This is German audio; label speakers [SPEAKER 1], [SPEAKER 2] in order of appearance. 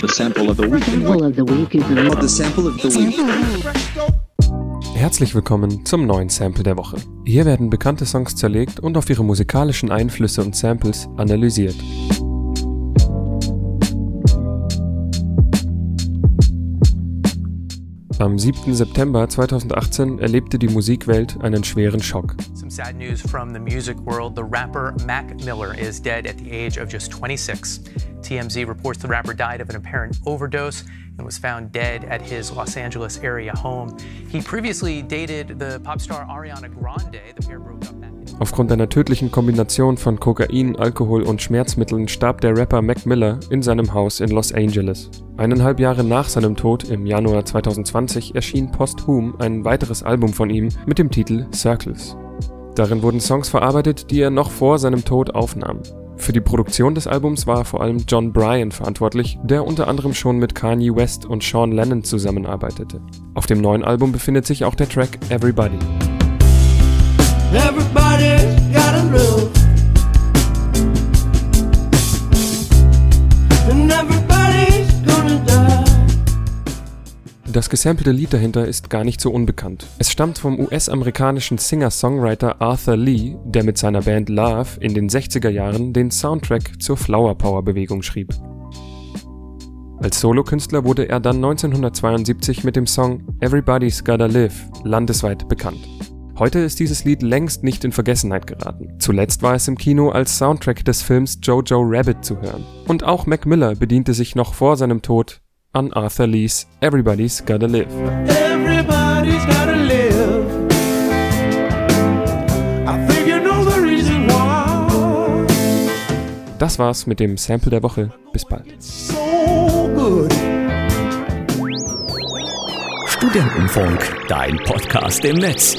[SPEAKER 1] The sample of the week. Sample of the week is the sample of the week. Herzlich willkommen zum neuen Sample der Woche. Hier werden bekannte Songs zerlegt und auf ihre musikalischen Einflüsse und Samples analysiert. Am 7. September 2018 erlebte die Musikwelt einen schweren Schock. Some sad news from the music world. The rapper Mac Miller is dead at the age of just 26. TMZ reports the rapper died of an apparent overdose and was found dead at his Los Angeles area home. He previously dated the pop star Ariana Grande. The pair broke up Aufgrund einer tödlichen Kombination von Kokain, Alkohol und Schmerzmitteln starb der Rapper Mac Miller in seinem Haus in Los Angeles. Eineinhalb Jahre nach seinem Tod im Januar 2020 erschien posthum ein weiteres Album von ihm mit dem Titel Circles. Darin wurden Songs verarbeitet, die er noch vor seinem Tod aufnahm. Für die Produktion des Albums war vor allem John Bryan verantwortlich, der unter anderem schon mit Kanye West und Sean Lennon zusammenarbeitete. Auf dem neuen Album befindet sich auch der Track Everybody. Everybody's Das gesampelte Lied dahinter ist gar nicht so unbekannt. Es stammt vom US-amerikanischen Singer-Songwriter Arthur Lee, der mit seiner Band Love in den 60er Jahren den Soundtrack zur Flower Power Bewegung schrieb. Als Solokünstler wurde er dann 1972 mit dem Song Everybody's Gotta Live landesweit bekannt. Heute ist dieses Lied längst nicht in Vergessenheit geraten. Zuletzt war es im Kino als Soundtrack des Films Jojo Rabbit zu hören. Und auch Mac Miller bediente sich noch vor seinem Tod an Arthur Lees Everybody's Gotta Live. Everybody's gotta live. Das war's mit dem Sample der Woche. Bis bald.
[SPEAKER 2] Studentenfunk, dein Podcast im Netz.